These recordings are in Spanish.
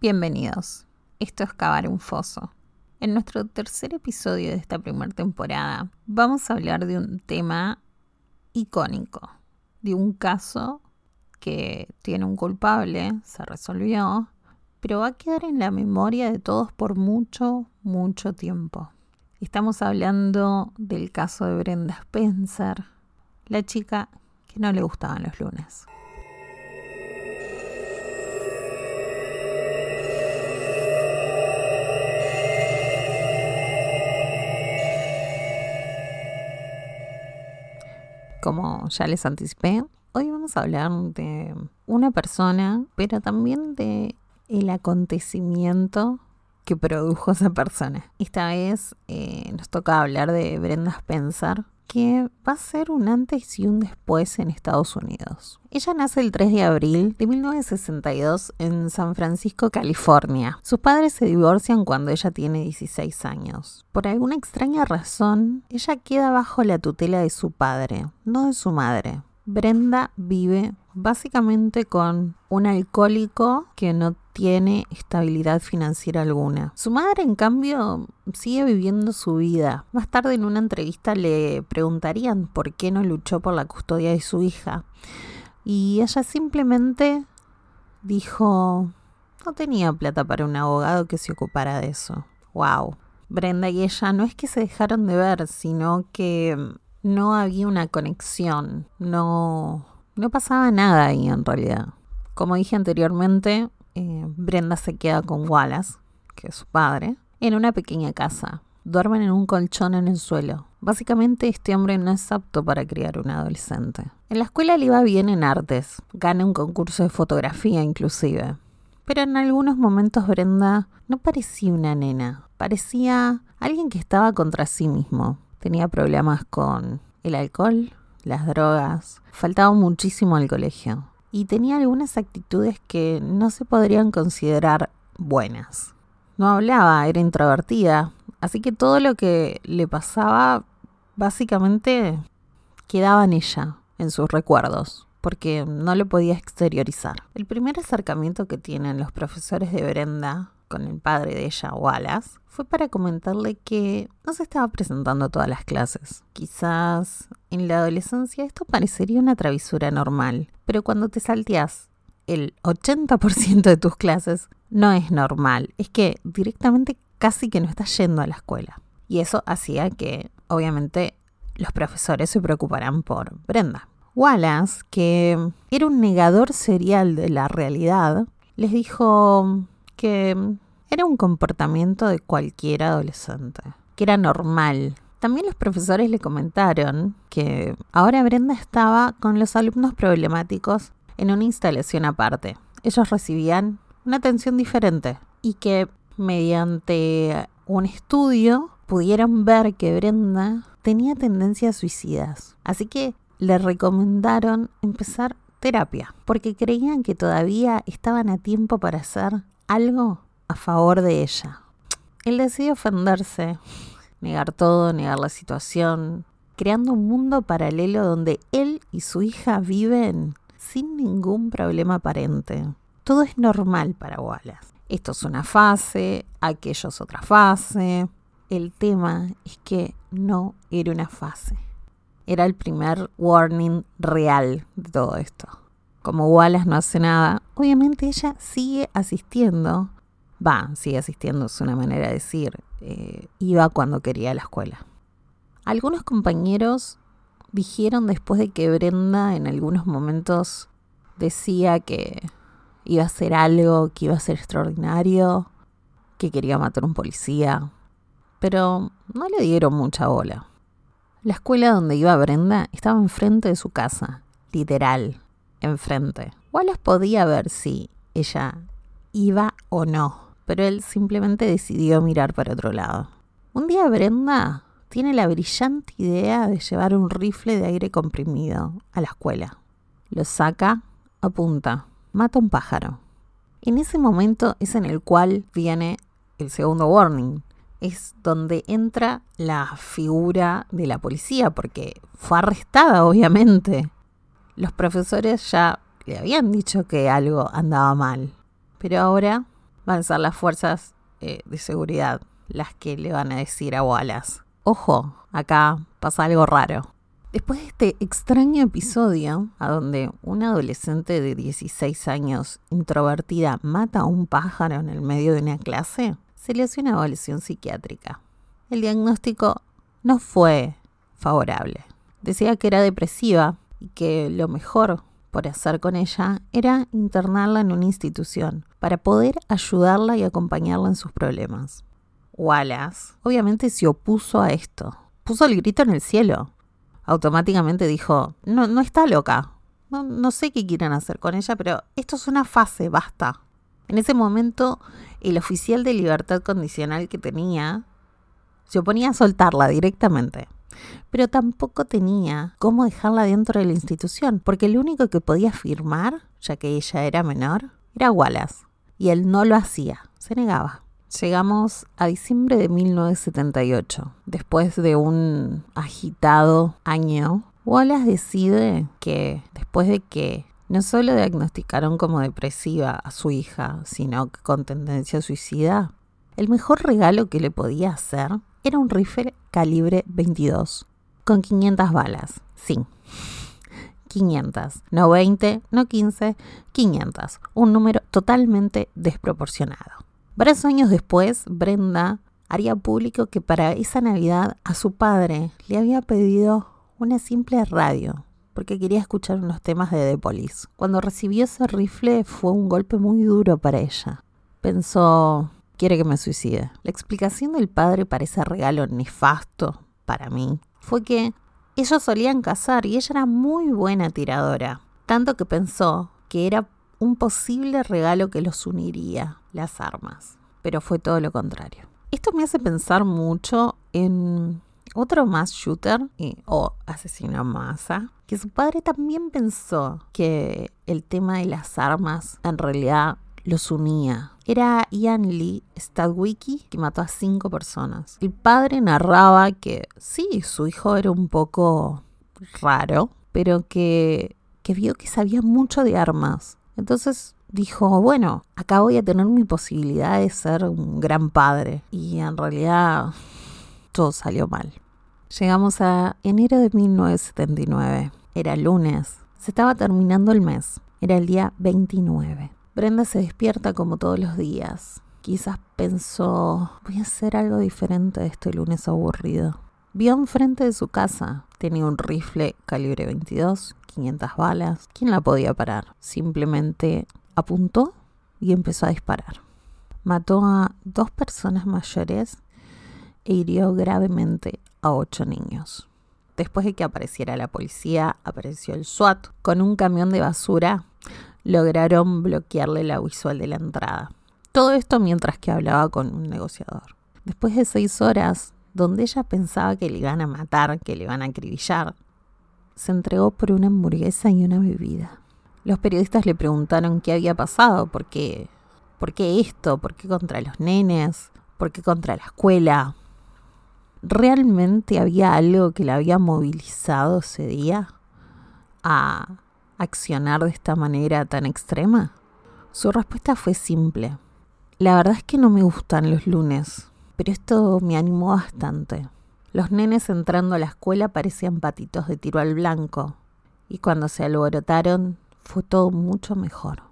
Bienvenidos. Esto es Cavar un Foso. En nuestro tercer episodio de esta primera temporada vamos a hablar de un tema icónico, de un caso que tiene un culpable, se resolvió, pero va a quedar en la memoria de todos por mucho, mucho tiempo. Estamos hablando del caso de Brenda Spencer, la chica que no le gustaban los lunes. Como ya les anticipé, hoy vamos a hablar de una persona, pero también de el acontecimiento que produjo esa persona. Esta vez eh, nos toca hablar de Brenda Spencer, que va a ser un antes y un después en Estados Unidos. Ella nace el 3 de abril de 1962 en San Francisco, California. Sus padres se divorcian cuando ella tiene 16 años. Por alguna extraña razón, ella queda bajo la tutela de su padre, no de su madre. Brenda vive básicamente con un alcohólico que no tiene estabilidad financiera alguna. Su madre, en cambio, sigue viviendo su vida. Más tarde en una entrevista le preguntarían por qué no luchó por la custodia de su hija. Y ella simplemente dijo, no tenía plata para un abogado que se ocupara de eso. ¡Wow! Brenda y ella no es que se dejaron de ver, sino que no había una conexión, no, no pasaba nada ahí en realidad. Como dije anteriormente, eh, Brenda se queda con Wallace, que es su padre, en una pequeña casa. Duermen en un colchón en el suelo. Básicamente este hombre no es apto para criar un adolescente. En la escuela le iba bien en artes, gana un concurso de fotografía inclusive. Pero en algunos momentos Brenda no parecía una nena, parecía alguien que estaba contra sí mismo. Tenía problemas con el alcohol, las drogas, faltaba muchísimo al colegio y tenía algunas actitudes que no se podrían considerar buenas. No hablaba, era introvertida, así que todo lo que le pasaba básicamente quedaba en ella, en sus recuerdos, porque no lo podía exteriorizar. El primer acercamiento que tienen los profesores de Brenda con el padre de ella, Wallace, fue para comentarle que no se estaba presentando a todas las clases. Quizás en la adolescencia esto parecería una travesura normal, pero cuando te salteas el 80% de tus clases no es normal, es que directamente casi que no estás yendo a la escuela. Y eso hacía que, obviamente, los profesores se preocuparan por Brenda. Wallace, que era un negador serial de la realidad, les dijo que era un comportamiento de cualquier adolescente, que era normal. También los profesores le comentaron que ahora Brenda estaba con los alumnos problemáticos en una instalación aparte. Ellos recibían una atención diferente y que mediante un estudio pudieron ver que Brenda tenía tendencias suicidas. Así que le recomendaron empezar terapia, porque creían que todavía estaban a tiempo para hacer algo a favor de ella. Él decide ofenderse, negar todo, negar la situación, creando un mundo paralelo donde él y su hija viven sin ningún problema aparente. Todo es normal para Wallace. Esto es una fase, aquello es otra fase. El tema es que no era una fase. Era el primer warning real de todo esto como Wallace no hace nada, obviamente ella sigue asistiendo. Va, sigue asistiendo, es una manera de decir. Eh, iba cuando quería a la escuela. Algunos compañeros dijeron después de que Brenda en algunos momentos decía que iba a hacer algo, que iba a ser extraordinario, que quería matar a un policía, pero no le dieron mucha bola. La escuela donde iba Brenda estaba enfrente de su casa, literal enfrente. Wallace podía ver si ella iba o no, pero él simplemente decidió mirar para otro lado. Un día Brenda tiene la brillante idea de llevar un rifle de aire comprimido a la escuela. Lo saca, apunta, mata un pájaro. En ese momento es en el cual viene el segundo warning. Es donde entra la figura de la policía, porque fue arrestada, obviamente los profesores ya le habían dicho que algo andaba mal. Pero ahora van a ser las fuerzas eh, de seguridad las que le van a decir a Wallace, ojo, acá pasa algo raro. Después de este extraño episodio, a donde una adolescente de 16 años introvertida mata a un pájaro en el medio de una clase, se le hace una evaluación psiquiátrica. El diagnóstico no fue favorable. Decía que era depresiva y que lo mejor por hacer con ella era internarla en una institución para poder ayudarla y acompañarla en sus problemas. Wallace obviamente se opuso a esto. Puso el grito en el cielo. Automáticamente dijo, no, no está loca. No, no sé qué quieren hacer con ella, pero esto es una fase, basta. En ese momento, el oficial de libertad condicional que tenía se oponía a soltarla directamente. Pero tampoco tenía cómo dejarla dentro de la institución, porque el único que podía firmar, ya que ella era menor, era Wallace. Y él no lo hacía, se negaba. Llegamos a diciembre de 1978. Después de un agitado año, Wallace decide que después de que no solo diagnosticaron como depresiva a su hija, sino que con tendencia suicida, el mejor regalo que le podía hacer era un rifle calibre 22 con 500 balas. Sí. 500, no 20, no 15, 500, un número totalmente desproporcionado. Varios años después, Brenda haría público que para esa Navidad a su padre le había pedido una simple radio porque quería escuchar unos temas de The Police. Cuando recibió ese rifle fue un golpe muy duro para ella. Pensó, quiere que me suicide. La explicación del padre para ese regalo nefasto para mí fue que ellos solían cazar y ella era muy buena tiradora, tanto que pensó que era un posible regalo que los uniría, las armas. Pero fue todo lo contrario. Esto me hace pensar mucho en otro más shooter o asesino masa, que su padre también pensó que el tema de las armas en realidad los unía. Era Ian Lee Stadwicki que mató a cinco personas. El padre narraba que sí, su hijo era un poco raro, pero que, que vio que sabía mucho de armas entonces dijo, bueno, acá voy a tener mi posibilidad de ser un gran padre. Y en realidad todo salió mal. Llegamos a enero de 1979. Era lunes. Se estaba terminando el mes. Era el día 29. Brenda se despierta como todos los días. Quizás pensó, voy a hacer algo diferente de este lunes aburrido. Vio enfrente de su casa. Tenía un rifle calibre 22 500 balas. ¿Quién la podía parar? Simplemente apuntó y empezó a disparar. Mató a dos personas mayores e hirió gravemente a ocho niños. Después de que apareciera la policía, apareció el SWAT. Con un camión de basura lograron bloquearle la visual de la entrada. Todo esto mientras que hablaba con un negociador. Después de seis horas, donde ella pensaba que le iban a matar, que le iban a acribillar, se entregó por una hamburguesa y una bebida. Los periodistas le preguntaron qué había pasado, por qué, por qué esto, por qué contra los nenes, por qué contra la escuela. ¿Realmente había algo que la había movilizado ese día a accionar de esta manera tan extrema? Su respuesta fue simple. La verdad es que no me gustan los lunes, pero esto me animó bastante. Los nenes entrando a la escuela parecían patitos de tiro al blanco, y cuando se alborotaron fue todo mucho mejor.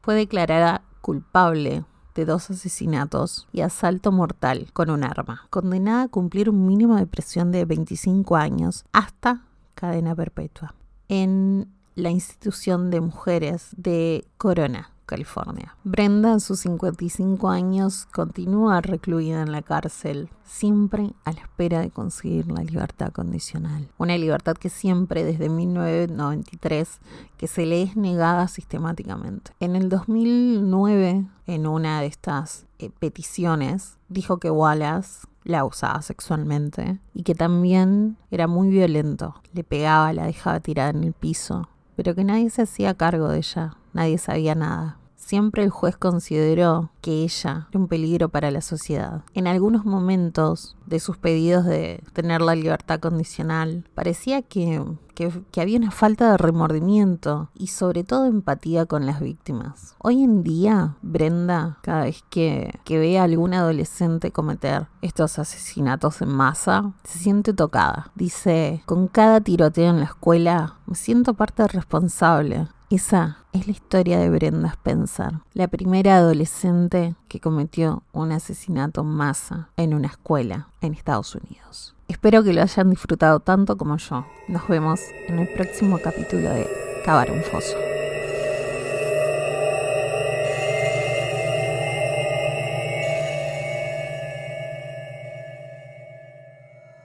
Fue declarada culpable de dos asesinatos y asalto mortal con un arma, condenada a cumplir un mínimo de prisión de 25 años hasta cadena perpetua en la institución de mujeres de Corona, California. Brenda, a sus 55 años, continúa recluida en la cárcel, siempre a la espera de conseguir la libertad condicional. Una libertad que siempre, desde 1993, que se le es negada sistemáticamente. En el 2009, en una de estas eh, peticiones, dijo que Wallace la usaba sexualmente y que también era muy violento. Le pegaba, la dejaba tirada en el piso, pero que nadie se hacía cargo de ella, nadie sabía nada siempre el juez consideró que ella era un peligro para la sociedad. En algunos momentos de sus pedidos de tener la libertad condicional, parecía que, que, había una falta de remordimiento y sobre todo empatía con las víctimas. Hoy en día, Brenda, cada vez que, que ve a algún adolescente cometer estos asesinatos en masa, se siente tocada. Dice, con cada tiroteo en la escuela, me siento parte responsable. Esa es la historia de Brenda Spencer, la primera adolescente que cometió un asesinato en masa en una escuela en Estados Unidos. Espero que lo hayan disfrutado tanto como yo. Nos vemos en el próximo capítulo de Cavar un Foso.